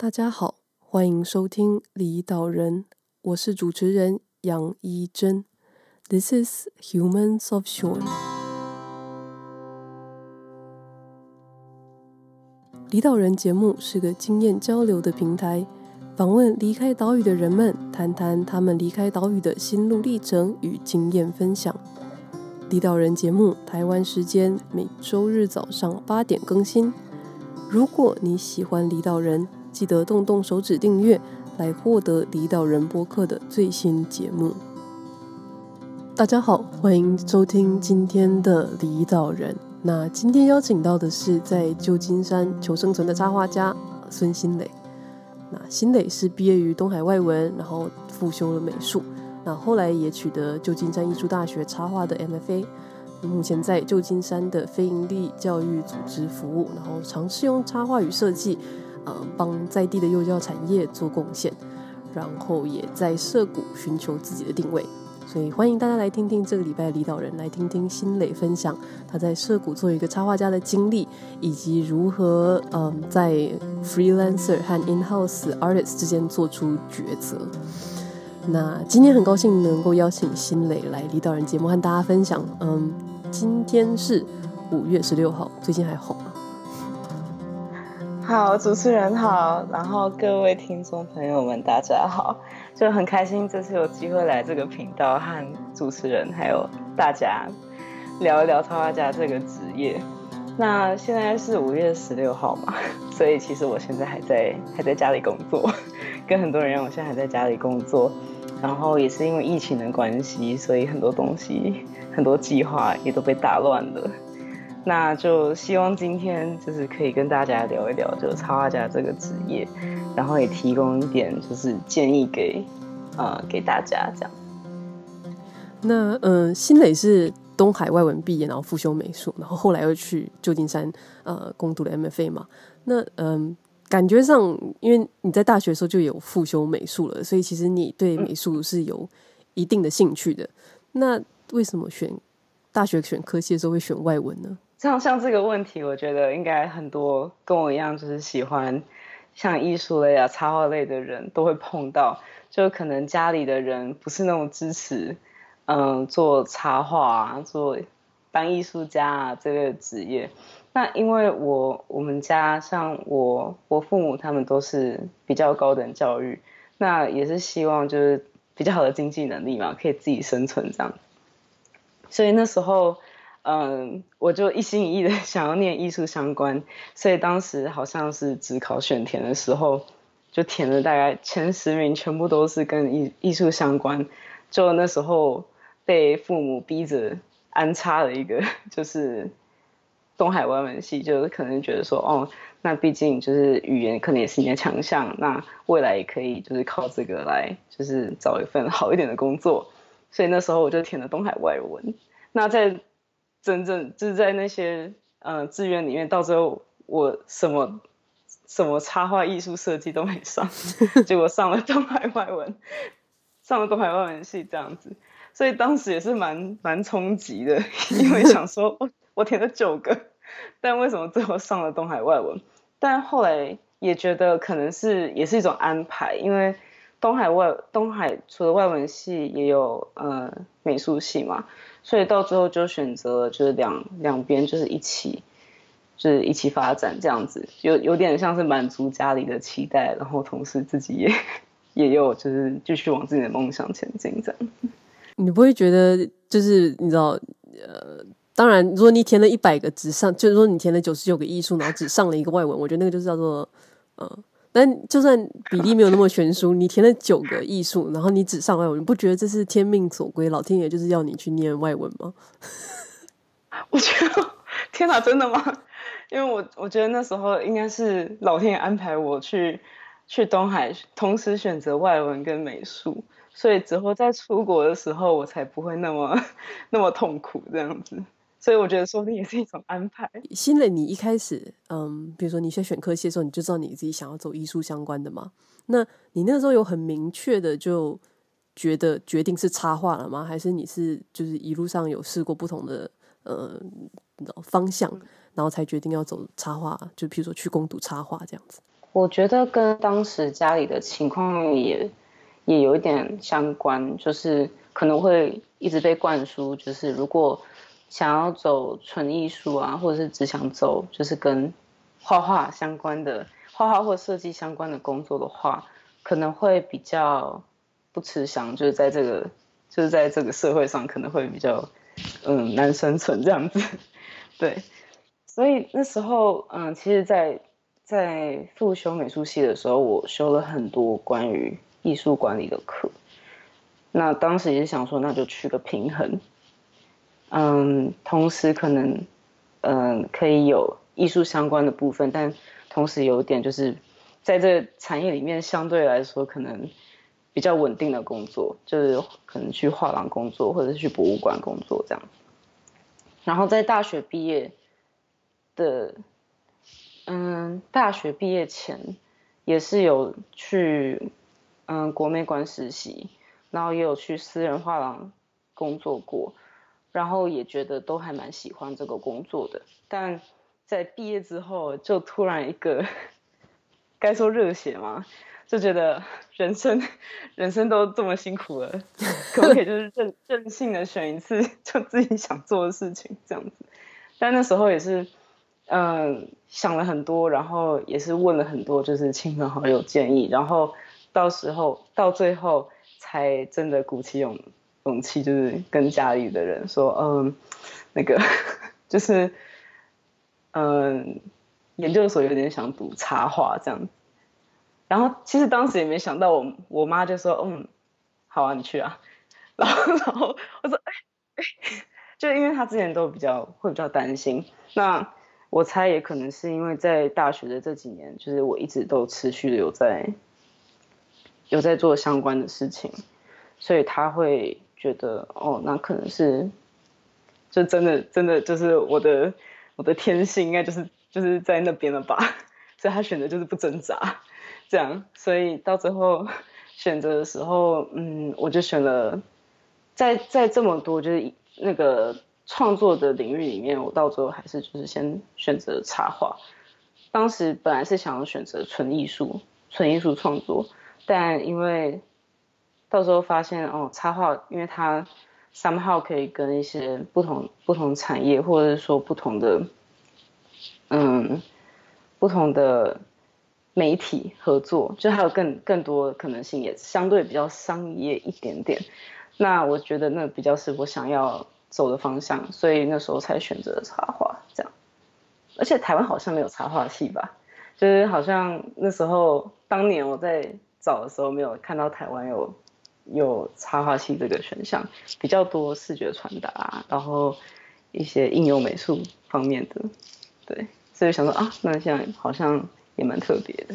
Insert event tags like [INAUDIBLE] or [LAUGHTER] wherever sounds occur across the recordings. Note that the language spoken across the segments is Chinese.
大家好，欢迎收听离岛人，我是主持人杨一真。This is Humans of Shore。离岛人节目是个经验交流的平台，访问离开岛屿的人们，谈谈他们离开岛屿的心路历程与经验分享。离岛人节目，台湾时间每周日早上八点更新。如果你喜欢离岛人，记得动动手指订阅，来获得离岛人播客的最新节目。大家好，欢迎收听今天的离岛人。那今天邀请到的是在旧金山求生存的插画家孙新磊。那新磊是毕业于东海外文，然后复修了美术，那后来也取得旧金山艺术大学插画的 MFA。目前在旧金山的非营利教育组织服务，然后尝试用插画与设计。呃，帮在地的幼教产业做贡献，然后也在涩谷寻求自己的定位，所以欢迎大家来听听这个礼拜的领导人，来听听新磊分享他在涩谷做一个插画家的经历，以及如何嗯、在 freelancer 和 in-house artist 之间做出抉择。那今天很高兴能够邀请新磊来领导人节目和大家分享。嗯，今天是五月十六号，最近还好吗。好，主持人好，然后各位听众朋友们，大家好，就很开心这次有机会来这个频道和主持人还有大家聊一聊插画家这个职业。那现在是五月十六号嘛，所以其实我现在还在还在家里工作，跟很多人一样，我现在还在家里工作。然后也是因为疫情的关系，所以很多东西很多计划也都被打乱了。那就希望今天就是可以跟大家聊一聊，就插画家这个职业，然后也提供一点就是建议给，呃，给大家这样。那嗯，新磊是东海外文毕业，然后复修美术，然后后来又去旧金山呃攻读了 MFA 嘛。那嗯，感觉上因为你在大学的时候就有复修美术了，所以其实你对美术是有一定的兴趣的。那为什么选大学选科系的时候会选外文呢？像像这个问题，我觉得应该很多跟我一样，就是喜欢像艺术类啊、插画类的人都会碰到。就可能家里的人不是那种支持，嗯，做插画啊、做当艺术家啊这个职业。那因为我我们家像我我父母他们都是比较高等教育，那也是希望就是比较好的经济能力嘛，可以自己生存这样。所以那时候。嗯，我就一心一意的 [LAUGHS] 想要念艺术相关，所以当时好像是只考选填的时候，就填了大概前十名，全部都是跟艺艺术相关。就那时候被父母逼着安插了一个，[LAUGHS] 就是东海外文系，就是可能觉得说，哦，那毕竟就是语言可能也是你的强项，那未来也可以就是靠这个来，就是找一份好一点的工作。所以那时候我就填了东海外文。那在真正就是在那些呃志愿里面，到最后我什么什么插画、艺术设计都没上，[LAUGHS] 结果上了东海外文，上了东海外文系这样子，所以当时也是蛮蛮冲击的，[LAUGHS] 因为想说我我填了九个，但为什么最后上了东海外文？但后来也觉得可能是也是一种安排，因为东海外东海除了外文系也有呃美术系嘛。所以到最后就选择，就是两两边就是一起，就是一起发展这样子，有有点像是满足家里的期待，然后同时自己也也有就是继续往自己的梦想前进这样。你不会觉得就是你知道，呃，当然如果你填了一百个只上，就是说你填了九十九个艺术，然后只上了一个外文，我觉得那个就是叫做，呃。但就算比例没有那么悬殊，你填了九个艺术，然后你只上外文，你不觉得这是天命所归？老天爷就是要你去念外文吗？[LAUGHS] 我觉得，天哪，真的吗？因为我我觉得那时候应该是老天爷安排我去去东海，同时选择外文跟美术，所以之后在出国的时候，我才不会那么 [LAUGHS] 那么痛苦这样子。所以我觉得说不定也是一种安排。新磊，你一开始，嗯，比如说你在选科系的时候，你就知道你自己想要走艺术相关的吗？那你那个时候有很明确的就觉得决定是插画了吗？还是你是就是一路上有试过不同的呃方向，然后才决定要走插画？就比如说去攻读插画这样子。我觉得跟当时家里的情况也也有一点相关，就是可能会一直被灌输，就是如果想要走纯艺术啊，或者是只想走就是跟画画相关的画画或设计相关的工作的话，可能会比较不吃香，就是在这个就是在这个社会上可能会比较嗯难生存这样子，[LAUGHS] 对，所以那时候嗯，其实，在在复修美术系的时候，我修了很多关于艺术管理的课。那当时也是想说，那就去个平衡，嗯，同时可能，嗯，可以有艺术相关的部分，但同时有一点就是，在这产业里面相对来说可能比较稳定的工作，就是可能去画廊工作或者是去博物馆工作这样。然后在大学毕业的。嗯，大学毕业前也是有去嗯国美馆实习，然后也有去私人画廊工作过，然后也觉得都还蛮喜欢这个工作的。但在毕业之后，就突然一个该说热血吗？就觉得人生人生都这么辛苦了，可不可以就是任任性的选一次就自己想做的事情这样子？但那时候也是。嗯，想了很多，然后也是问了很多，就是亲朋好友建议，然后到时候到最后才真的鼓起勇勇气，[LAUGHS] 就是跟家里的人说，嗯，那个 [LAUGHS] 就是嗯，研究所有点想读插画这样，然后其实当时也没想到我，我妈就说，嗯，好啊，你去啊，[LAUGHS] 然后然后我说，哎，就因为她之前都比较会比较担心，那。我猜也可能是因为在大学的这几年，就是我一直都持续的有在有在做相关的事情，所以他会觉得哦，那可能是就真的真的就是我的我的天性应该就是就是在那边了吧，[LAUGHS] 所以他选择就是不挣扎这样，所以到最后选择的时候，嗯，我就选了在在这么多就是那个。创作的领域里面，我到最后还是就是先选择插画。当时本来是想要选择纯艺术、纯艺术创作，但因为到时候发现哦，插画因为它 somehow 可以跟一些不同不同产业，或者是说不同的嗯不同的媒体合作，就还有更更多可能性，也相对比较商业一点点。那我觉得那比较是我想要。走的方向，所以那时候才选择插画这样。而且台湾好像没有插画系吧？就是好像那时候当年我在找的时候，没有看到台湾有有插画系这个选项，比较多视觉传达，然后一些应用美术方面的。对，所以想说啊，那现在好像也蛮特别的，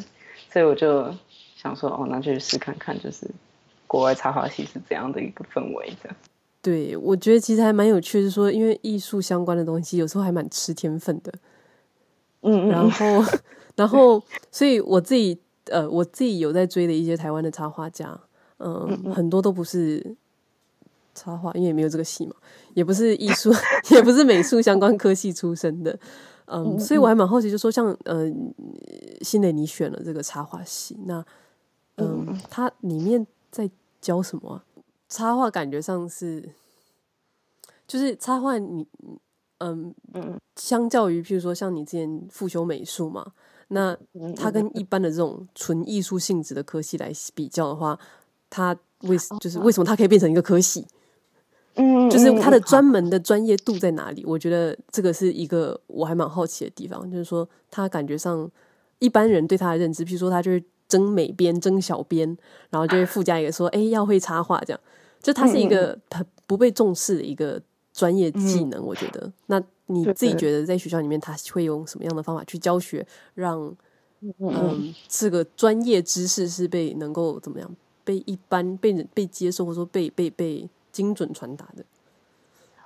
所以我就想说哦，那就去试看看，就是国外插画系是怎样的一个氛围这样。对，我觉得其实还蛮有趣，是说，因为艺术相关的东西有时候还蛮吃天分的，嗯，然后，[LAUGHS] 然后，所以我自己，呃，我自己有在追的一些台湾的插画家，呃、嗯，很多都不是插画，因为也没有这个系嘛，也不是艺术，[LAUGHS] 也不是美术相关科系出身的，嗯，所以我还蛮好奇，就说像，呃，新蕾你选了这个插画系，那，嗯，它里面在教什么啊？插画感觉上是，就是插画你，嗯嗯，相较于譬如说像你之前复修美术嘛，那它跟一般的这种纯艺术性质的科系来比较的话，它为就是为什么他可以变成一个科系？嗯，就是他的专门的专业度在哪里？我觉得这个是一个我还蛮好奇的地方，就是说他感觉上一般人对他的认知，譬如说他就是。征美编、征小编，然后就会附加一个说：“哎、欸，要会插画。”这样，就他是一个很不被重视的一个专业技能。我觉得，那你自己觉得在学校里面，他会用什么样的方法去教学，让嗯这个专业知识是被能够怎么样被一般被被接受，或者说被被被精准传达的？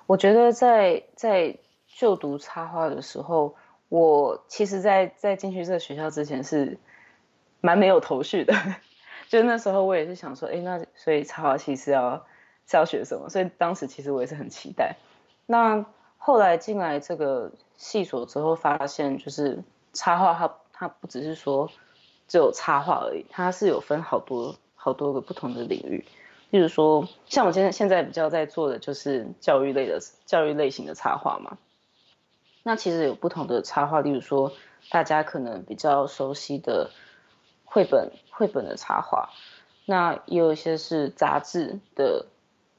我觉得在在就读插画的时候，我其实在，在在进去这个学校之前是。蛮没有头绪的，[LAUGHS] 就那时候我也是想说，哎，那所以插画系是要是要学什么？所以当时其实我也是很期待。那后来进来这个系所之后，发现就是插画它它不只是说只有插画而已，它是有分好多好多个不同的领域。例如说，像我现在现在比较在做的就是教育类的教育类型的插画嘛。那其实有不同的插画，例如说大家可能比较熟悉的绘本绘本的插画，那也有一些是杂志的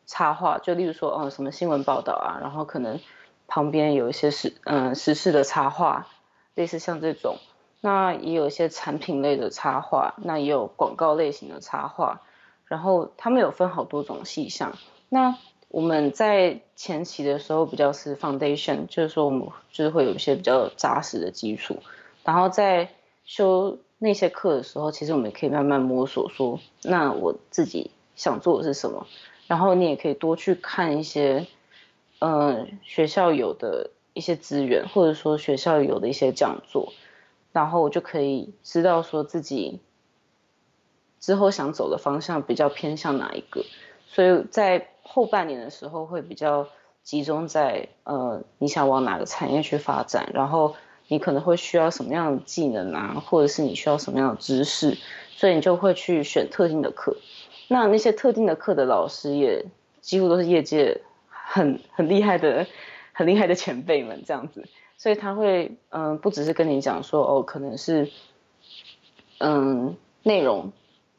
插画，就例如说，嗯，什么新闻报道啊，然后可能旁边有一些时嗯时事的插画，类似像这种。那也有一些产品类的插画，那也有广告类型的插画，然后他们有分好多种细项。那我们在前期的时候比较是 foundation，就是说我们就是会有一些比较扎实的基础，然后在修那些课的时候，其实我们也可以慢慢摸索说，那我自己想做的是什么。然后你也可以多去看一些，嗯、学校有的一些资源，或者说学校有的一些讲座。然后我就可以知道说自己之后想走的方向比较偏向哪一个，所以在后半年的时候会比较集中在呃你想往哪个产业去发展，然后你可能会需要什么样的技能啊，或者是你需要什么样的知识，所以你就会去选特定的课。那那些特定的课的老师也几乎都是业界很很厉害的很厉害的前辈们这样子。所以他会，嗯，不只是跟你讲说，哦，可能是，嗯，内容，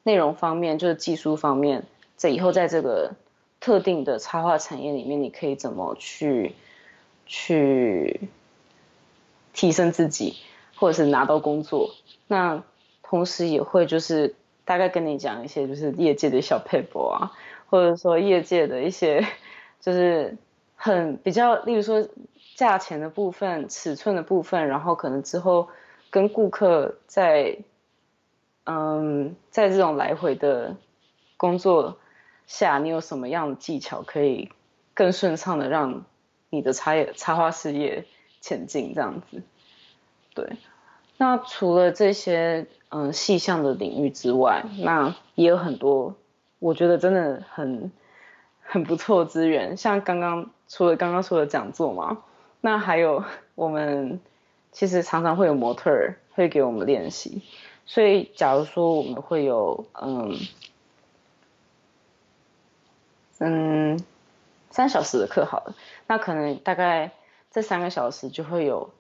内容方面就是技术方面，在以后在这个特定的插画产业里面，你可以怎么去，去提升自己，或者是拿到工作。那同时也会就是大概跟你讲一些就是业界的小撇步啊，或者说业界的一些 [LAUGHS] 就是很比较，例如说。价钱的部分、尺寸的部分，然后可能之后跟顾客在，嗯，在这种来回的工作下，你有什么样的技巧可以更顺畅的让你的插业插花事业前进？这样子，对。那除了这些嗯细项的领域之外，那也有很多我觉得真的很很不错的资源，像刚刚除了刚刚说的讲座嘛。那还有，我们其实常常会有模特儿会给我们练习，所以假如说我们会有嗯嗯三小时的课好了，那可能大概这三个小时就会有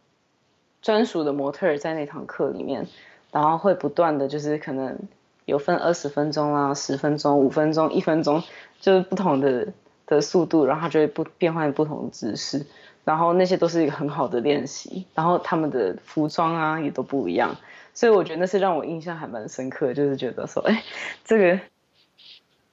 专属的模特儿在那堂课里面，然后会不断的就是可能有分二十分钟啦、十分钟、五分钟、一分钟，就是不同的的速度，然后它就会不变换不同的姿势。然后那些都是一个很好的练习，然后他们的服装啊也都不一样，所以我觉得那是让我印象还蛮深刻，就是觉得说，哎，这个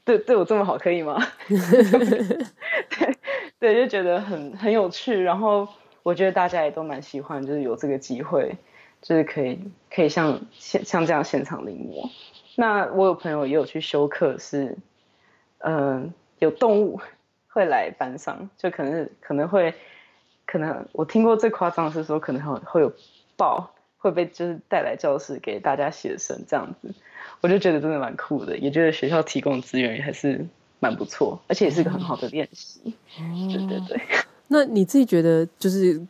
对对我这么好可以吗？对对，就觉得很很有趣，然后我觉得大家也都蛮喜欢，就是有这个机会，就是可以可以像现像这样现场临摹。那我有朋友也有去修课，是嗯、有动物会来班上，就可能可能会。可能我听过最夸张的是说，可能会会有豹会被就是带来教室给大家写生这样子，我就觉得真的蛮酷的，也觉得学校提供资源还是蛮不错，而且也是个很好的练习。嗯、对对对。那你自己觉得就是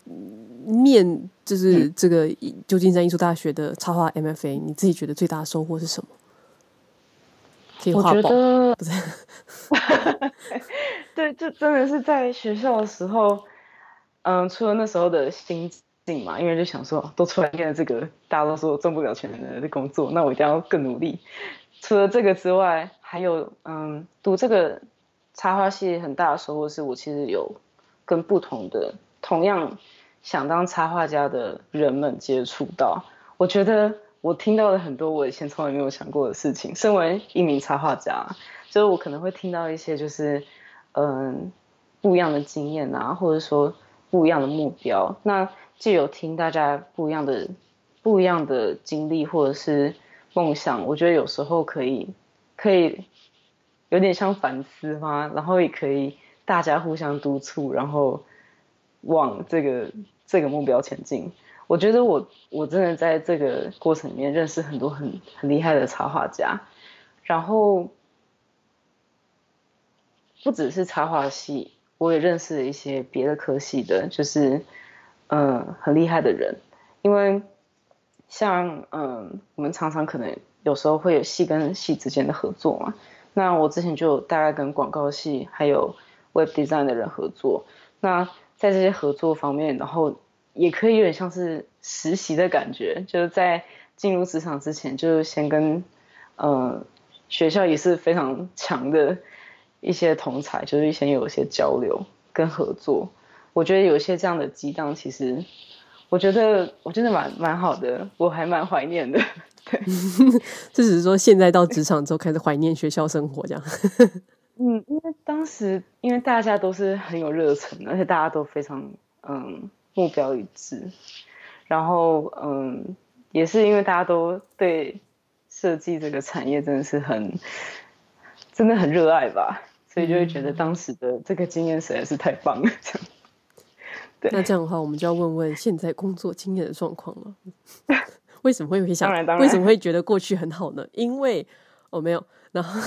念就是这个旧金山艺术大学的插画 MFA，你自己觉得最大的收获是什么？可以画我觉得不是，[LAUGHS] 对，就真的是在学校的时候。嗯，除了那时候的心境嘛，因为就想说，都出来念了这个，大家都说挣不了钱的工作，那我一定要更努力。除了这个之外，还有嗯，读这个插画系很大的收获是我其实有跟不同的同样想当插画家的人们接触到。我觉得我听到了很多我以前从来没有想过的事情。身为一名插画家，就是我可能会听到一些就是嗯不一样的经验啊，或者说。不一样的目标，那既有听大家不一样的、不一样的经历或者是梦想，我觉得有时候可以，可以有点像反思嘛，然后也可以大家互相督促，然后往这个这个目标前进。我觉得我我真的在这个过程里面认识很多很很厉害的插画家，然后不只是插画系。我也认识了一些别的科系的，就是，嗯，很厉害的人。因为像嗯，我们常常可能有时候会有系跟系之间的合作嘛。那我之前就大概跟广告系还有 Web Design 的人合作。那在这些合作方面，然后也可以有点像是实习的感觉，就是在进入职场之前，就先跟嗯学校也是非常强的一些同才，就是以前有一些交流跟合作。我觉得有一些这样的激荡，其实我觉得我真的蛮蛮好的，我还蛮怀念的。[LAUGHS] 对，[LAUGHS] 这只是说现在到职场之后开始怀念学校生活这样。[LAUGHS] 嗯，因为当时因为大家都是很有热忱，而且大家都非常嗯目标一致，然后嗯也是因为大家都对设计这个产业真的是很真的很热爱吧，所以就会觉得当时的这个经验实在是太棒了，这样。[LAUGHS] 对那这样的话，我们就要问问现在工作经验的状况了。[LAUGHS] 为什么会想？为什么会觉得过去很好呢？因为哦，没有，然后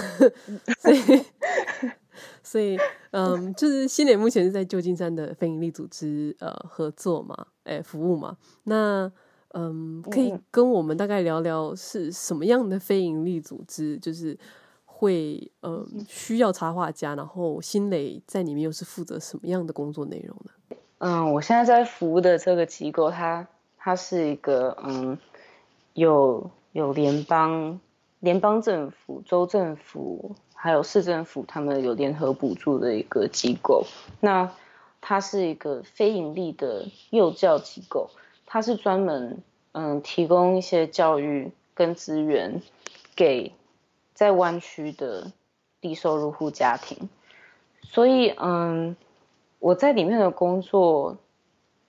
所以 [LAUGHS] 所以嗯，就是新磊目前是在旧金山的非营利组织呃合作嘛，哎，服务嘛。那嗯，可以跟我们大概聊聊是什么样的非营利组织？就是会嗯需要插画家，然后新磊在里面又是负责什么样的工作内容呢？嗯，我现在在服务的这个机构，它它是一个嗯，有有联邦联邦政府、州政府还有市政府，他们有联合补助的一个机构。那它是一个非盈利的幼教机构，它是专门嗯提供一些教育跟资源给在湾区的低收入户家庭，所以嗯。我在里面的工作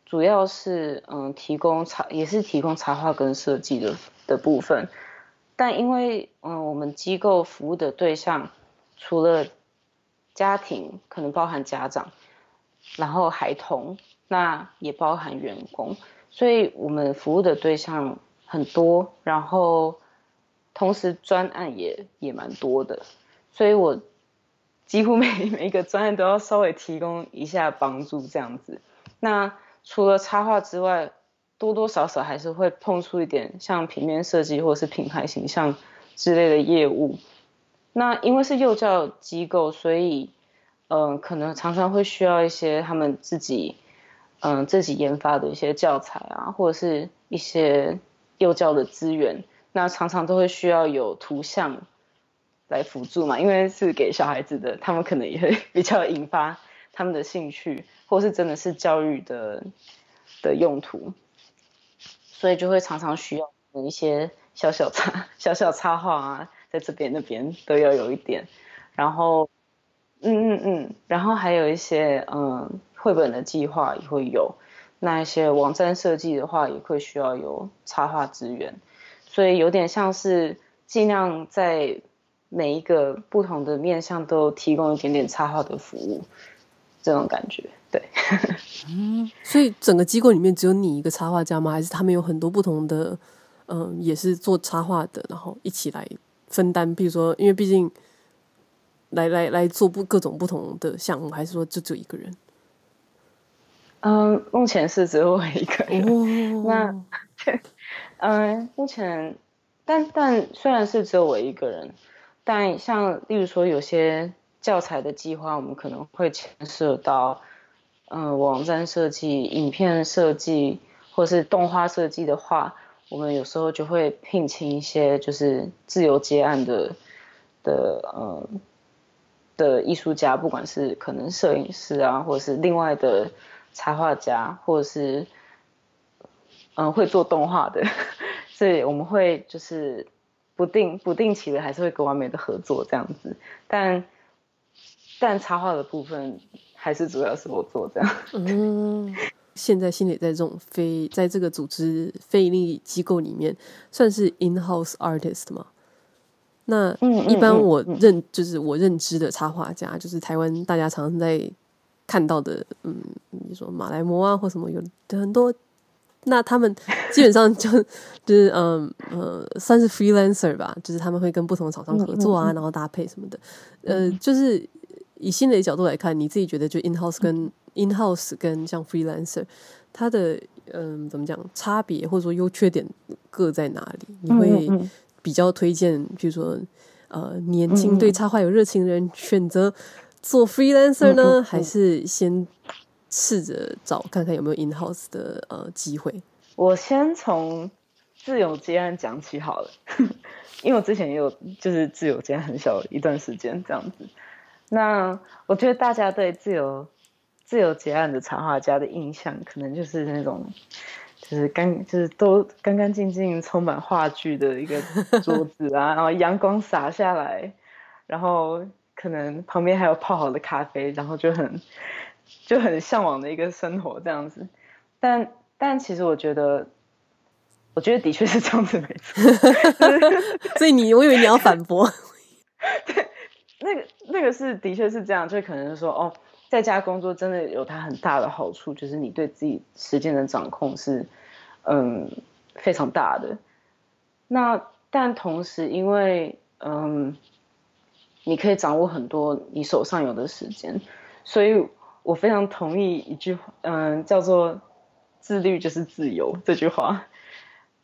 主要是嗯提供插也是提供插画跟设计的的部分，但因为嗯我们机构服务的对象除了家庭可能包含家长，然后孩童，那也包含员工，所以我们服务的对象很多，然后同时专案也也蛮多的，所以我。几乎每 [LAUGHS] 每一个专案都要稍微提供一下帮助这样子。那除了插画之外，多多少少还是会碰触一点像平面设计或是品牌形象之类的业务。那因为是幼教机构，所以嗯、可能常常会需要一些他们自己嗯、自己研发的一些教材啊，或者是一些幼教的资源。那常常都会需要有图像。来辅助嘛，因为是给小孩子的，他们可能也会 [LAUGHS] 比较引发他们的兴趣，或是真的是教育的的用途，所以就会常常需要一些小小插 [LAUGHS] 小小插画啊，在这边那边都要有一点，然后，嗯嗯嗯，然后还有一些嗯绘本的计划也会有，那一些网站设计的话也会需要有插画资源，所以有点像是尽量在。每一个不同的面向都提供一点点插画的服务，这种感觉，对。[LAUGHS] 嗯，所以整个机构里面只有你一个插画家吗？还是他们有很多不同的，嗯，也是做插画的，然后一起来分担？比如说，因为毕竟来来来做不各种不同的项目，还是说就只有一个人？嗯，目前是只有我一个人。哦、那，嗯，目前，但但虽然是只有我一个人。但像例如说有些教材的计划，我们可能会牵涉到，嗯、网站设计、影片设计或是动画设计的话，我们有时候就会聘请一些就是自由接案的的呃的艺术家，不管是可能摄影师啊，或者是另外的插画家，或者是嗯、呃、会做动画的，所以我们会就是。不定不定期的还是会跟完美的合作这样子，但但插画的部分还是主要是我做这样。嗯，现在心里在这种非在这个组织非营利机构里面算是 in-house artist 吗？那一般我认、嗯嗯嗯、就是我认知的插画家，就是台湾大家常常在看到的，嗯，你说马来模啊或什么有很多。那他们基本上就 [LAUGHS] 就是嗯呃算是 freelancer 吧，就是他们会跟不同的厂商合作啊，然后搭配什么的。呃，就是以新磊的角度来看，你自己觉得就 in house 跟 in house 跟像 freelancer，它的嗯，怎么讲，差别或者说优缺点各在哪里？你会比较推荐，比如说，呃，年轻对插画有热情的人选择做 freelancer 呢，还是先试着找看看有没有 in house 的呃机会？我先从自由接案讲起好了，[LAUGHS] 因为我之前也有就是自由接案很小一段时间这样子。那我觉得大家对自由自由结案的插画家的印象，可能就是那种就是干就是都干干净净、充满话剧的一个桌子啊，[LAUGHS] 然后阳光洒下来，然后可能旁边还有泡好的咖啡，然后就很就很向往的一个生活这样子。但但其实我觉得，我觉得的确是这样子没错。[LAUGHS] 所以你我以为你要反驳。[LAUGHS] 对。那个那个是的确是这样，就可能是说哦，在家工作真的有它很大的好处，就是你对自己时间的掌控是嗯非常大的。那但同时，因为嗯你可以掌握很多你手上有的时间，所以我非常同意一句话，嗯，叫做“自律就是自由”这句话，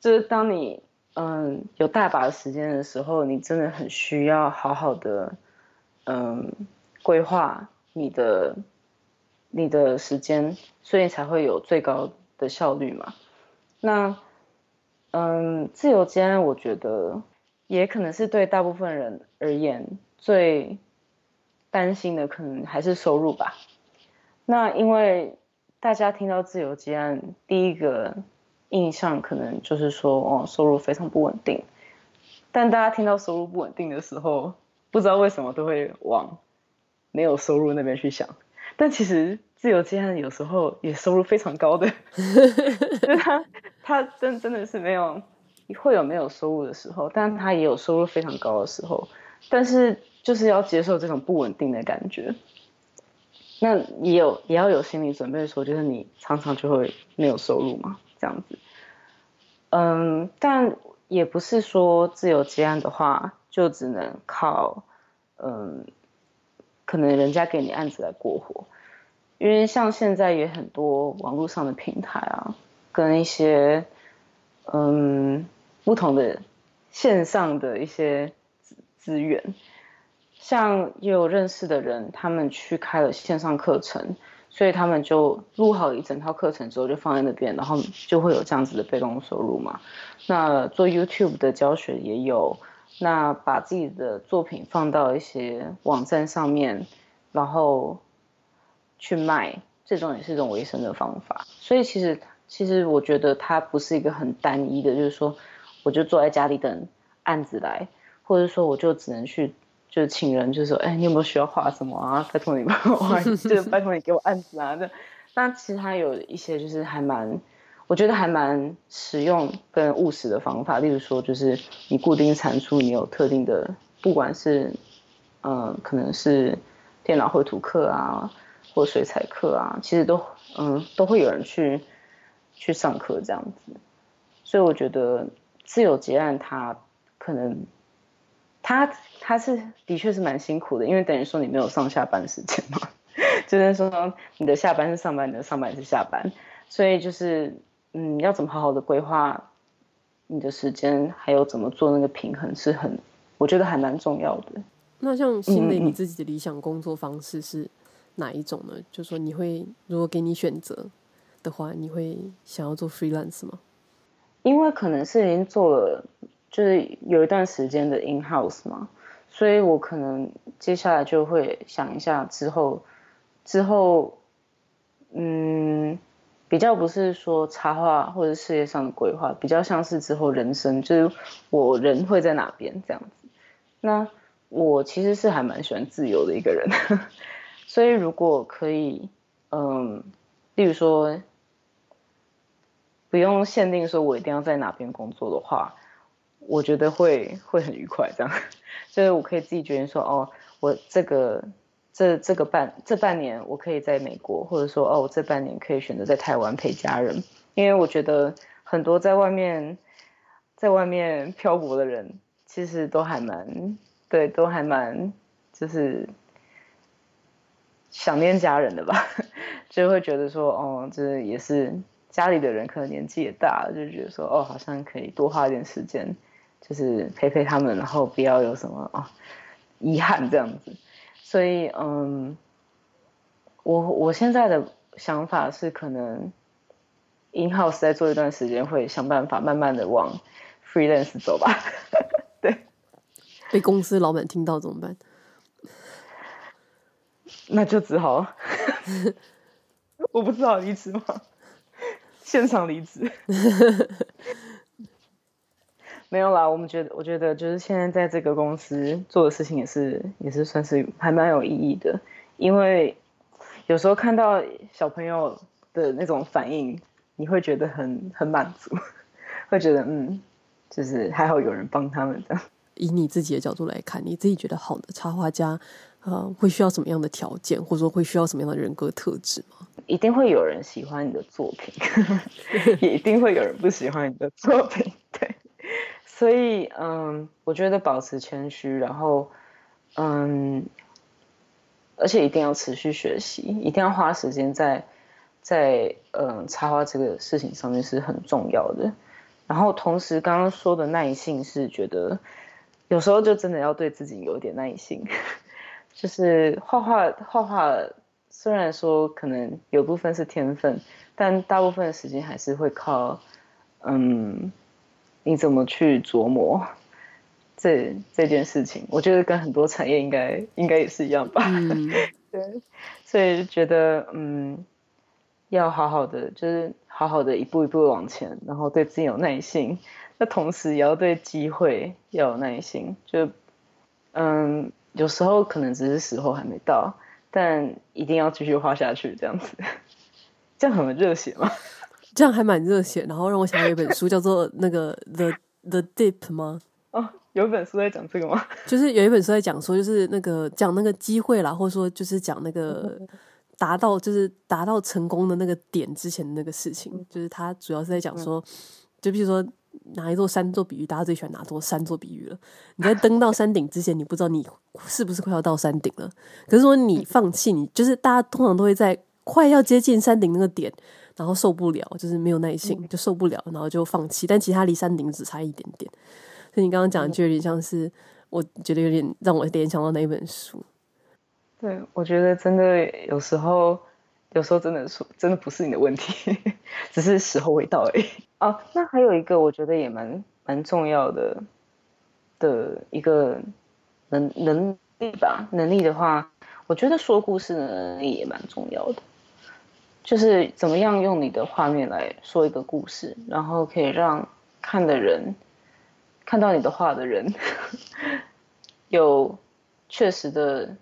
就是当你嗯有大把的时间的时候，你真的很需要好好的。嗯，规划你的你的时间，所以才会有最高的效率嘛。那嗯，自由间，我觉得也可能是对大部分人而言最担心的，可能还是收入吧。那因为大家听到自由接案，第一个印象可能就是说，哦，收入非常不稳定。但大家听到收入不稳定的时候，不知道为什么都会往没有收入那边去想，但其实自由接案有时候也收入非常高的，[LAUGHS] 就是他他真真的是没有会有没有收入的时候，但他也有收入非常高的时候，但是就是要接受这种不稳定的感觉，那也有也要有心理准备说，就是你常常就会没有收入嘛，这样子，嗯，但也不是说自由接案的话。就只能靠，嗯，可能人家给你案子来过活，因为像现在也很多网络上的平台啊，跟一些，嗯，不同的线上的一些资资源，像也有认识的人，他们去开了线上课程，所以他们就录好一整套课程之后就放在那边，然后就会有这样子的被动收入嘛。那做 YouTube 的教学也有。那把自己的作品放到一些网站上面，然后去卖，这种也是一种维生的方法。所以其实，其实我觉得它不是一个很单一的，就是说，我就坐在家里等案子来，或者说我就只能去，就是请人，就是说，哎，你有没有需要画什么啊？拜托你帮我画，就是 [LAUGHS] 拜托你给我案子啊。那那其实他有一些就是还蛮。我觉得还蛮实用跟务实的方法，例如说，就是你固定产出，你有特定的，不管是，嗯，可能是电脑绘图课啊，或水彩课啊，其实都，嗯，都会有人去去上课这样子。所以我觉得自由结案，它可能，它它是的确是蛮辛苦的，因为等于说你没有上下班时间嘛，[LAUGHS] 就是说你的下班是上班，你的上班是下班，所以就是。嗯，要怎么好好的规划你的时间，还有怎么做那个平衡，是很，我觉得还蛮重要的。那像心里你自己的理想工作方式是哪一种呢？嗯、就说你会如果给你选择的话，你会想要做 freelance 吗？因为可能是已经做了，就是有一段时间的 in house 嘛，所以我可能接下来就会想一下之后，之后，嗯。比较不是说插画或者事业上的规划，比较像是之后人生，就是我人会在哪边这样子。那我其实是还蛮喜欢自由的一个人，[LAUGHS] 所以如果可以，嗯，例如说不用限定说我一定要在哪边工作的话，我觉得会会很愉快。这样，[LAUGHS] 就是我可以自己决定说，哦，我这个。这这个半这半年，我可以在美国，或者说哦，我这半年可以选择在台湾陪家人，因为我觉得很多在外面在外面漂泊的人，其实都还蛮对，都还蛮就是想念家人的吧，[LAUGHS] 就会觉得说哦，这也是家里的人可能年纪也大了，就觉得说哦，好像可以多花一点时间，就是陪陪他们，然后不要有什么啊遗憾这样子。所以嗯，我我现在的想法是，可能 in house 在做一段时间，会想办法慢慢的往 freelance 走吧。[LAUGHS] 对，被公司老板听到怎么办？[LAUGHS] 那就只好，[LAUGHS] 我不知道离职吗？现场离职？没有啦。我们觉得，我觉得就是现在在这个公司做的事情也是也是算是还蛮有意义的，因为有时候看到小朋友的那种反应，你会觉得很很满足，[LAUGHS] 会觉得嗯，就是还好有人帮他们这样。以你自己的角度来看，你自己觉得好的插画家，呃，会需要什么样的条件，或者说会需要什么样的人格特质吗？一定会有人喜欢你的作品，[LAUGHS] 也一定会有人不喜欢你的作品。[LAUGHS] 对，所以嗯，我觉得保持谦虚，然后嗯，而且一定要持续学习，一定要花时间在在嗯插画这个事情上面是很重要的。然后同时刚刚说的耐性是觉得。有时候就真的要对自己有点耐心，[LAUGHS] 就是画画画画，虽然说可能有部分是天分，但大部分的时间还是会靠，嗯，你怎么去琢磨这这件事情。我觉得跟很多产业应该应该也是一样吧。嗯、[LAUGHS] 对，所以觉得嗯，要好好的，就是好好的一步一步往前，然后对自己有耐心。那同时也要对机会要有耐心，就嗯，有时候可能只是时候还没到，但一定要继续画下去，这样子，[LAUGHS] 这样很热血吗？这样还蛮热血。然后让我想到一本书，叫做那个 The The Deep 吗？哦，有一本书在讲这个吗？就是有一本书在讲说，就是那个讲那个机会啦，或者说就是讲那个达到就是达到成功的那个点之前的那个事情，就是他主要是在讲说，就比如说。拿一座山做比喻，大家最喜欢拿座山做比喻了。[LAUGHS] 你在登到山顶之前，你不知道你是不是快要到山顶了。可是说你放弃，你就是大家通常都会在快要接近山顶那个点，然后受不了，就是没有耐心，就受不了，然后就放弃。但其他离山顶只差一点点。所以你刚刚讲的就有点像是，我觉得有点让我联想到那一本书。对，我觉得真的有时候。有时候真的说，真的不是你的问题，[LAUGHS] 只是时候未到而已。哦，那还有一个我觉得也蛮蛮重要的的一个能能力吧。能力的话，我觉得说故事的能力也蛮重要的，就是怎么样用你的画面来说一个故事，然后可以让看的人看到你的画的人有确实的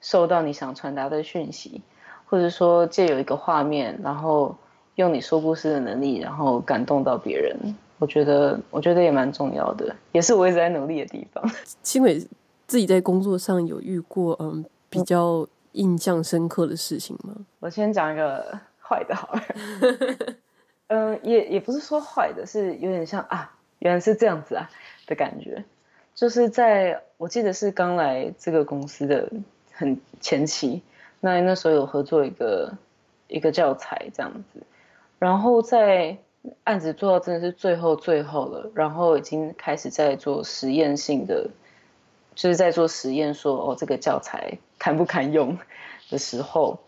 收到你想传达的讯息。或者说借有一个画面，然后用你说故事的能力，然后感动到别人，我觉得我觉得也蛮重要的，也是我一直在努力的地方。[LAUGHS] 轻轨自己在工作上有遇过嗯比较印象深刻的事情吗？我先讲一个坏的好了，[LAUGHS] 嗯，也也不是说坏的，是有点像啊，原来是这样子啊的感觉，就是在我记得是刚来这个公司的很前期。那那时候有合作一个一个教材这样子，然后在案子做到真的是最后最后了，然后已经开始在做实验性的，就是在做实验说哦这个教材堪不堪用的时候，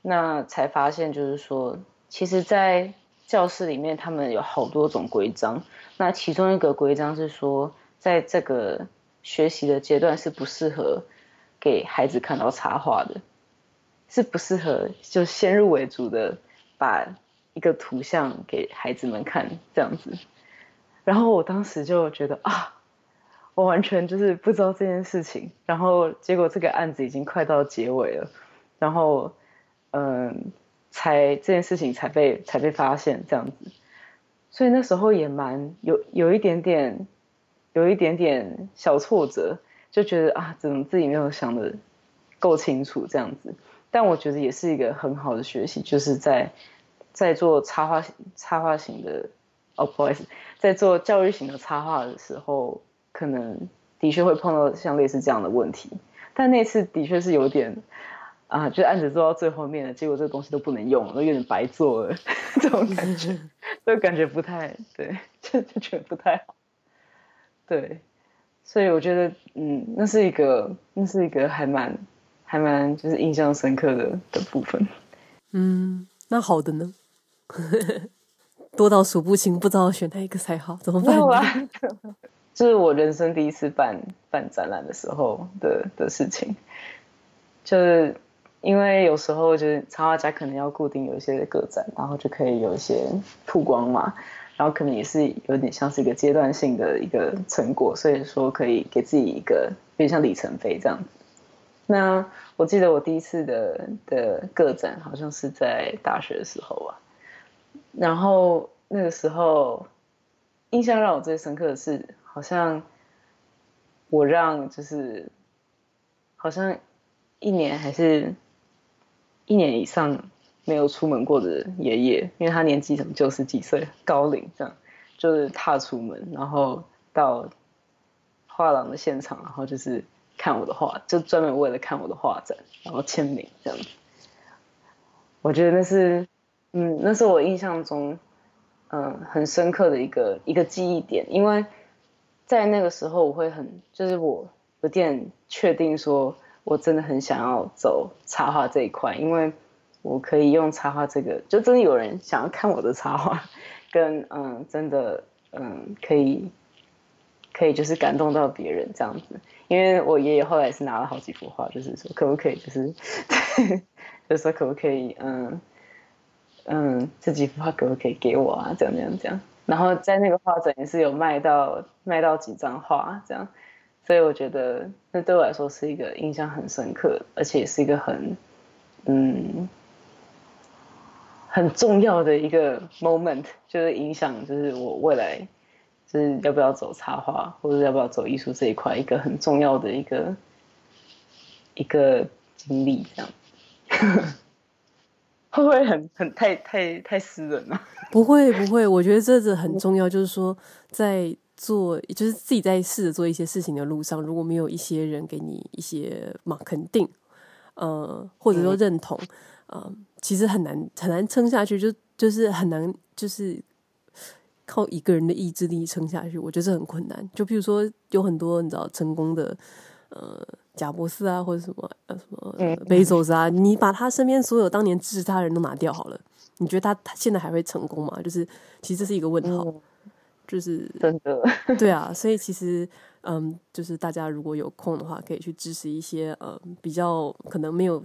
那才发现就是说，其实，在教室里面他们有好多种规章，那其中一个规章是说，在这个学习的阶段是不适合给孩子看到插画的。是不适合就先入为主的把一个图像给孩子们看这样子，然后我当时就觉得啊，我完全就是不知道这件事情，然后结果这个案子已经快到结尾了，然后嗯，才这件事情才被才被发现这样子，所以那时候也蛮有有一点点有一点点小挫折，就觉得啊，怎么自己没有想的够清楚这样子。但我觉得也是一个很好的学习，就是在在做插画插画型的哦，不好意思，在做教育型的插画的时候，可能的确会碰到像类似这样的问题。但那次的确是有点啊，就案子做到最后面了，结果这个东西都不能用，都有点白做了，这种感觉，[LAUGHS] 就感觉不太对，就就觉得不太好。对，所以我觉得，嗯，那是一个，那是一个还蛮还蛮就是印象深刻的的部分。嗯，那好的呢？[LAUGHS] 多到数不清，不知道选哪一个才好，怎么办？[LAUGHS] 啊、就是我人生第一次办办展览的时候的的事情，就是因为有时候就是插画家可能要固定有一些个展，然后就可以有一些曝光嘛，然后可能也是有点像是一个阶段性的一个成果，所以说可以给自己一个有点像里程碑这样。那我记得我第一次的的个展好像是在大学的时候啊。然后那个时候，印象让我最深刻的是，好像我让就是，好像一年还是一年以上没有出门过的爷爷，因为他年纪什么九十几岁高龄这样，就是踏出门，然后到画廊的现场，然后就是看我的画，就专门为了看我的画展，然后签名这样。我觉得那是。嗯，那是我印象中，嗯，很深刻的一个一个记忆点，因为在那个时候，我会很，就是我有点确定说，我真的很想要走插画这一块，因为我可以用插画这个，就真的有人想要看我的插画，跟嗯，真的嗯，可以可以就是感动到别人这样子，因为我爷爷后来是拿了好几幅画，就是说可不可以，就是对，[LAUGHS] 就是说可不可以，嗯。嗯，这几幅画可不可以给我啊？这样这样这样，然后在那个画展也是有卖到卖到几张画这样，所以我觉得那对我来说是一个印象很深刻，而且是一个很嗯很重要的一个 moment，就是影响就是我未来就是要不要走插画或者要不要走艺术这一块一个很重要的一个一个经历这样。[LAUGHS] 会不会很很太太太私人了？[LAUGHS] 不会不会，我觉得这个很重要，就是说在做，就是自己在试着做一些事情的路上，如果没有一些人给你一些嘛肯定，呃，或者说认同，嗯、其实很难很难撑下去，就就是很难，就是靠一个人的意志力撑下去，我觉得这很困难。就比如说有很多你知道成功的，呃。贾博士啊，或者什么呃什么贝佐斯啊，你把他身边所有当年支持他的人都拿掉好了，你觉得他他现在还会成功吗？就是其实这是一个问号，就是真的对啊，[LAUGHS] 所以其实嗯，就是大家如果有空的话，可以去支持一些呃比较可能没有。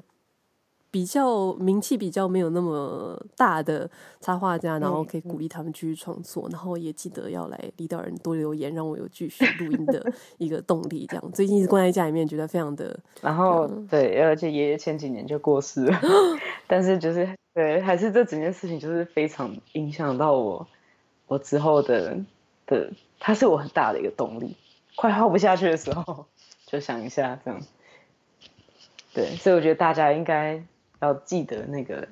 比较名气比较没有那么大的插画家，然后可以鼓励他们继续创作，然后也记得要来离岛人多留言，让我有继续录音的一个动力。这样最近一直关在家里面，觉得非常的 [LAUGHS]…… 然后、嗯、对，而且爷爷前几年就过世了，[LAUGHS] 但是就是对，还是这整件事情就是非常影响到我，我之后的的，他是我很大的一个动力。快耗不下去的时候，[LAUGHS] 就想一下这样。对，所以我觉得大家应该。要记得那个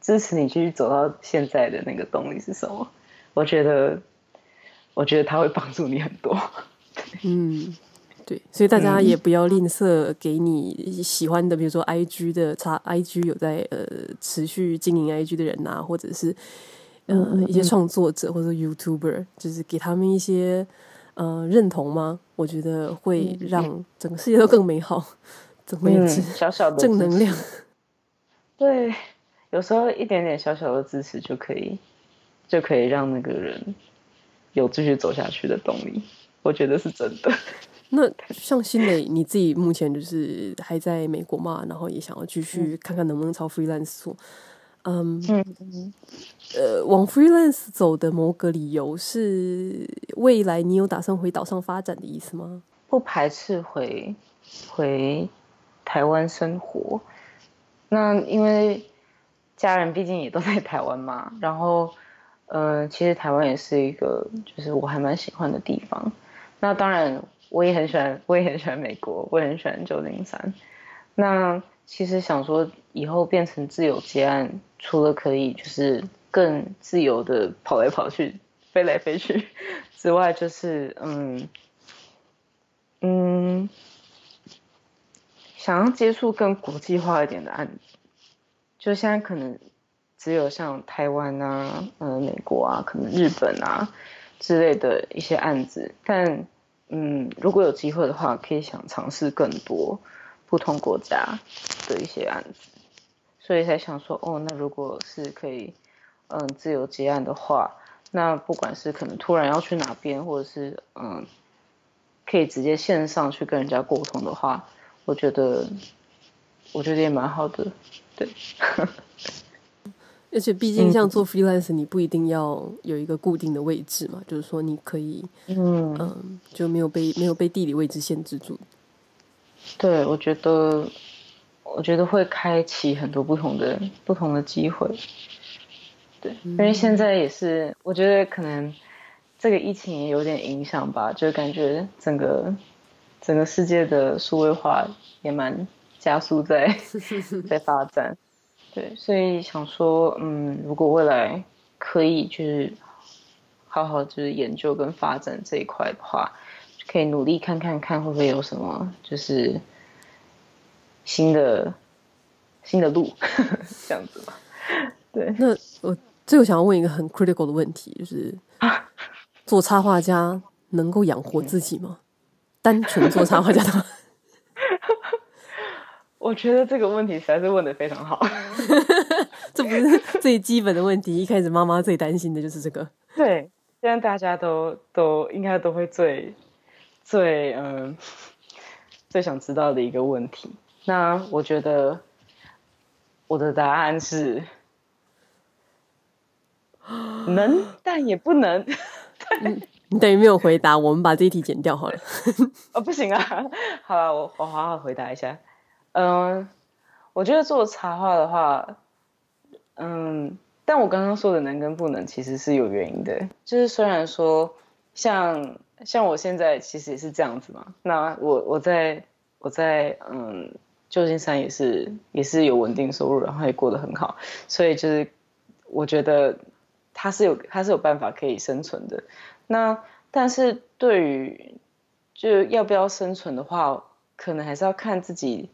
支持你继续走到现在的那个动力是什么？我觉得，我觉得他会帮助你很多。[LAUGHS] 嗯，对，所以大家也不要吝啬给你喜欢的，比如说 IG 的，他 IG 有在呃持续经营 IG 的人啊，或者是呃一些创作者或者 YouTuber，就是给他们一些呃认同吗？我觉得会让整个世界都更美好。怎么样？小小的正能量。对，有时候一点点小小的支持就可以，就可以让那个人有继续走下去的动力。我觉得是真的。[LAUGHS] 那像新磊，你自己目前就是还在美国嘛？然后也想要继续看看能不能朝 freelance 做。嗯嗯呃，往 freelance 走的某个理由是未来你有打算回岛上发展的意思吗？不排斥回回台湾生活。那因为家人毕竟也都在台湾嘛，然后，呃，其实台湾也是一个就是我还蛮喜欢的地方。那当然，我也很喜欢，我也很喜欢美国，我也很喜欢九零三。那其实想说，以后变成自由接案，除了可以就是更自由的跑来跑去、飞来飞去 [LAUGHS] 之外，就是嗯嗯。想要接触更国际化一点的案子，就现在可能只有像台湾啊、呃美国啊、可能日本啊之类的一些案子，但嗯，如果有机会的话，可以想尝试更多不同国家的一些案子，所以才想说，哦，那如果是可以嗯自由接案的话，那不管是可能突然要去哪边，或者是嗯可以直接线上去跟人家沟通的话。我觉得，我觉得也蛮好的，对。[LAUGHS] 而且毕竟像做 freelance，你不一定要有一个固定的位置嘛，嗯、就是说你可以，嗯嗯，就没有被没有被地理位置限制住。对，我觉得，我觉得会开启很多不同的不同的机会。对，嗯、因为现在也是，我觉得可能这个疫情也有点影响吧，就感觉整个。整个世界的数位化也蛮加速在 [LAUGHS] 在发展，对，所以想说，嗯，如果未来可以就是好好就是研究跟发展这一块的话，可以努力看看看会不会有什么就是新的新的路 [LAUGHS] 这样子吧。对，那我最后想要问一个很 critical 的问题，就是 [LAUGHS] 做插画家能够养活自己吗？单纯做插画家的话，[LAUGHS] 我觉得这个问题实在是问的非常好。[LAUGHS] 这不是最基本的问题，一开始妈妈最担心的就是这个。对，现在大家都都应该都会最最嗯、呃、最想知道的一个问题。那我觉得我的答案是能，但也不能。对你等于没有回答，我们把这一题剪掉好了。[LAUGHS] 哦，不行啊！[LAUGHS] 好了，我我好好回答一下。嗯，我觉得做插画的话，嗯，但我刚刚说的能跟不能其实是有原因的。就是虽然说像像我现在其实也是这样子嘛，那我我在我在嗯旧金山也是也是有稳定收入，然后也过得很好，所以就是我觉得他是有他是有办法可以生存的。那但是对于就要不要生存的话，可能还是要看自己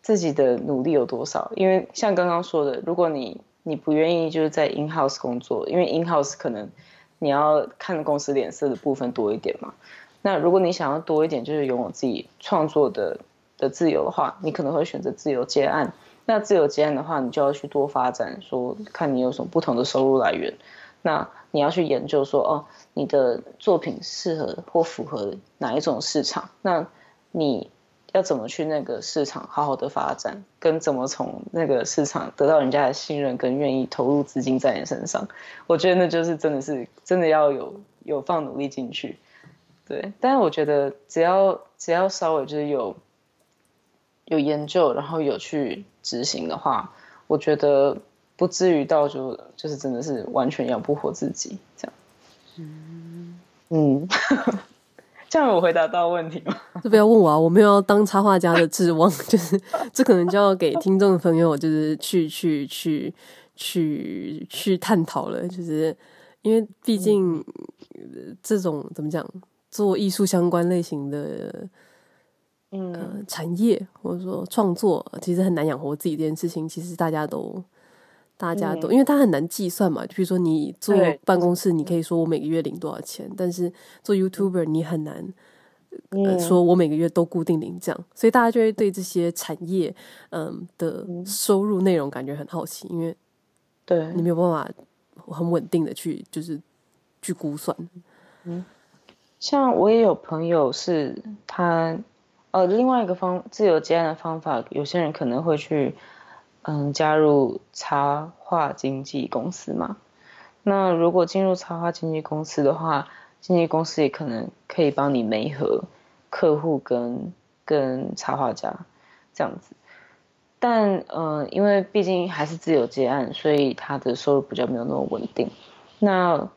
自己的努力有多少。因为像刚刚说的，如果你你不愿意就是在 in house 工作，因为 in house 可能你要看公司脸色的部分多一点嘛。那如果你想要多一点，就是拥有自己创作的的自由的话，你可能会选择自由接案。那自由接案的话，你就要去多发展，说看你有什么不同的收入来源。那你要去研究说，哦，你的作品适合或符合哪一种市场？那你要怎么去那个市场好好的发展，跟怎么从那个市场得到人家的信任，跟愿意投入资金在你身上？我觉得那就是真的是真的要有有放努力进去，对。但是我觉得只要只要稍微就是有有研究，然后有去执行的话，我觉得。不至于到就就是真的是完全养不活自己这样，嗯嗯，[LAUGHS] 这样我回答到问题吗？这不要问我啊，我没有要当插画家的志望，[LAUGHS] 就是这可能就要给听众的朋友就是去去去去去探讨了，就是因为毕竟这种怎么讲，做艺术相关类型的嗯、呃、产业或者说创作，其实很难养活自己这件事情，其实大家都。大家都，因为它很难计算嘛。就比如说，你做办公室，你可以说我每个月领多少钱，但是做 YouTuber 你很难，呃，说我每个月都固定领这样。所以大家就会对这些产业，嗯的收入内容感觉很好奇，因为对你没有办法很稳定的去就是去估算。嗯，像我也有朋友是他，呃，另外一个方自由接案的方法，有些人可能会去。嗯，加入插画经纪公司嘛。那如果进入插画经纪公司的话，经纪公司也可能可以帮你媒合客户跟跟插画家这样子。但嗯，因为毕竟还是自由接案，所以他的收入比较没有那么稳定。那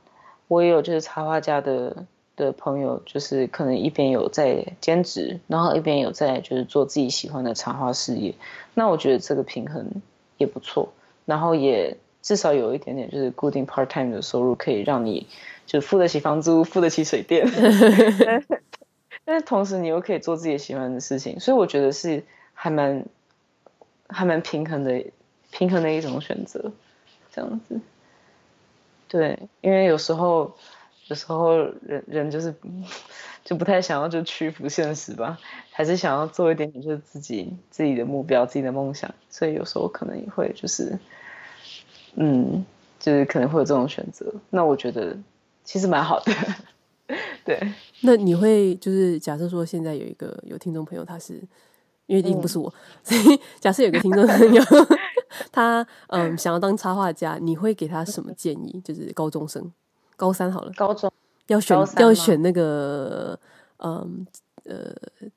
我也有就是插画家的。的朋友就是可能一边有在兼职，然后一边有在就是做自己喜欢的插画事业。那我觉得这个平衡也不错，然后也至少有一点点就是固定 part time 的收入，可以让你就付得起房租，付得起水电。[LAUGHS] 但是同时你又可以做自己喜欢的事情，所以我觉得是还蛮还蛮平衡的，平衡的一种选择，这样子。对，因为有时候有时候人人就是就不太想要就屈服现实吧，还是想要做一点点就是自己自己的目标、自己的梦想，所以有时候可能也会就是嗯，就是可能会有这种选择。那我觉得其实蛮好的。[LAUGHS] 对，那你会就是假设说现在有一个有听众朋友，他是因为一定不是我，嗯、所以假设有个听众朋友，[LAUGHS] 他嗯想要当插画家，你会给他什么建议？就是高中生，高三好了，高中要选要选那个嗯呃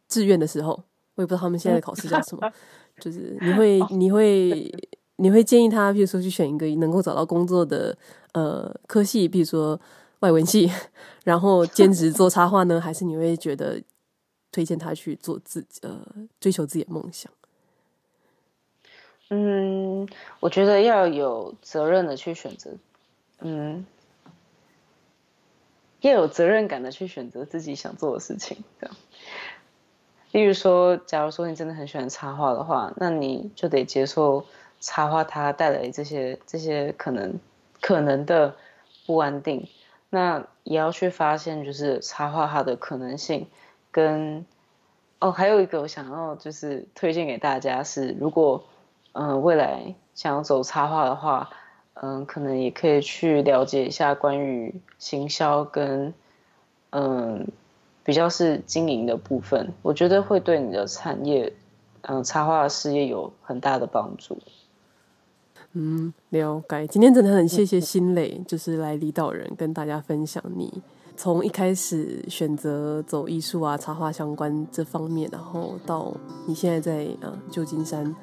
志愿的时候，我也不知道他们现在的考试叫什么，[LAUGHS] 就是你会你会你会建议他，比如说去选一个能够找到工作的呃科系，比如说。外文系，然后兼职做插画呢？[LAUGHS] 还是你会觉得推荐他去做自己呃追求自己的梦想？嗯，我觉得要有责任的去选择，嗯，要有责任感的去选择自己想做的事情。这样，例如说，假如说你真的很喜欢插画的话，那你就得接受插画它带来这些这些可能可能的不安定。那也要去发现，就是插画它的可能性，跟哦，还有一个我想要就是推荐给大家是，如果嗯、未来想要走插画的话，嗯、呃，可能也可以去了解一下关于行销跟嗯、呃、比较是经营的部分，我觉得会对你的产业嗯、呃、插画事业有很大的帮助。嗯，了解。今天真的很谢谢心磊，就是来离岛人跟大家分享你从一开始选择走艺术啊、插画相关这方面，然后到你现在在啊旧金山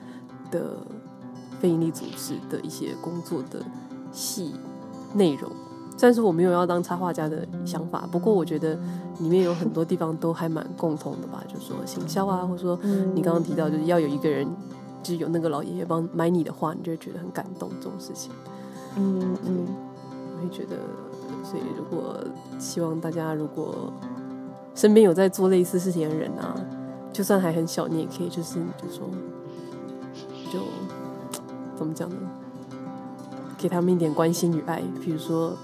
的非营利组织的一些工作的细内容。虽然说我没有要当插画家的想法，不过我觉得里面有很多地方都还蛮共同的吧，就是说行销啊，或者说你刚刚提到就是要有一个人。就是有那个老爷爷帮买你的画，你就会觉得很感动。这种事情，嗯嗯，我会觉得，所以如果希望大家如果身边有在做类似事情的人啊，就算还很小，你也可以就是就说，就怎么讲呢？给他们一点关心与爱，比如说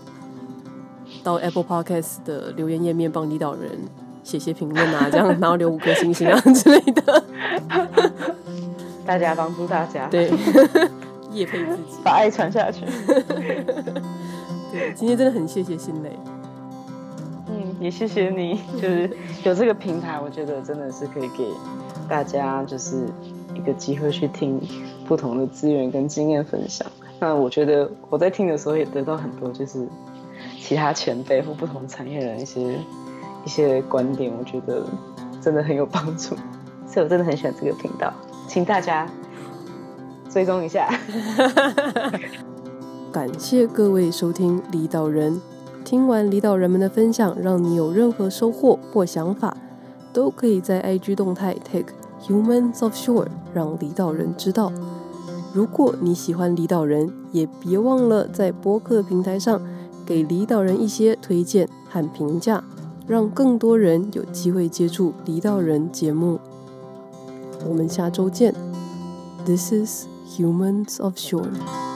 到 Apple Podcast 的留言页面帮离岛人写写评论啊，[LAUGHS] 这样然后留五颗星星啊之类的。大家帮助大家，对，[LAUGHS] 业配自己，把爱传下去。[LAUGHS] 对，今天真的很谢谢心蕾，嗯，也谢谢你，就是有这个平台，我觉得真的是可以给大家就是一个机会去听不同的资源跟经验分享。那我觉得我在听的时候也得到很多，就是其他前辈或不同产业人一些一些观点，我觉得真的很有帮助，所以我真的很喜欢这个频道。请大家追踪一下。[LAUGHS] 感谢各位收听离岛人。听完离岛人们的分享，让你有任何收获或想法，都可以在 IG 动态 tag Humans of Shore，让离岛人知道。如果你喜欢离岛人，也别忘了在播客平台上给离岛人一些推荐和评价，让更多人有机会接触离岛人节目。我们下周见。This is Humans of Shore.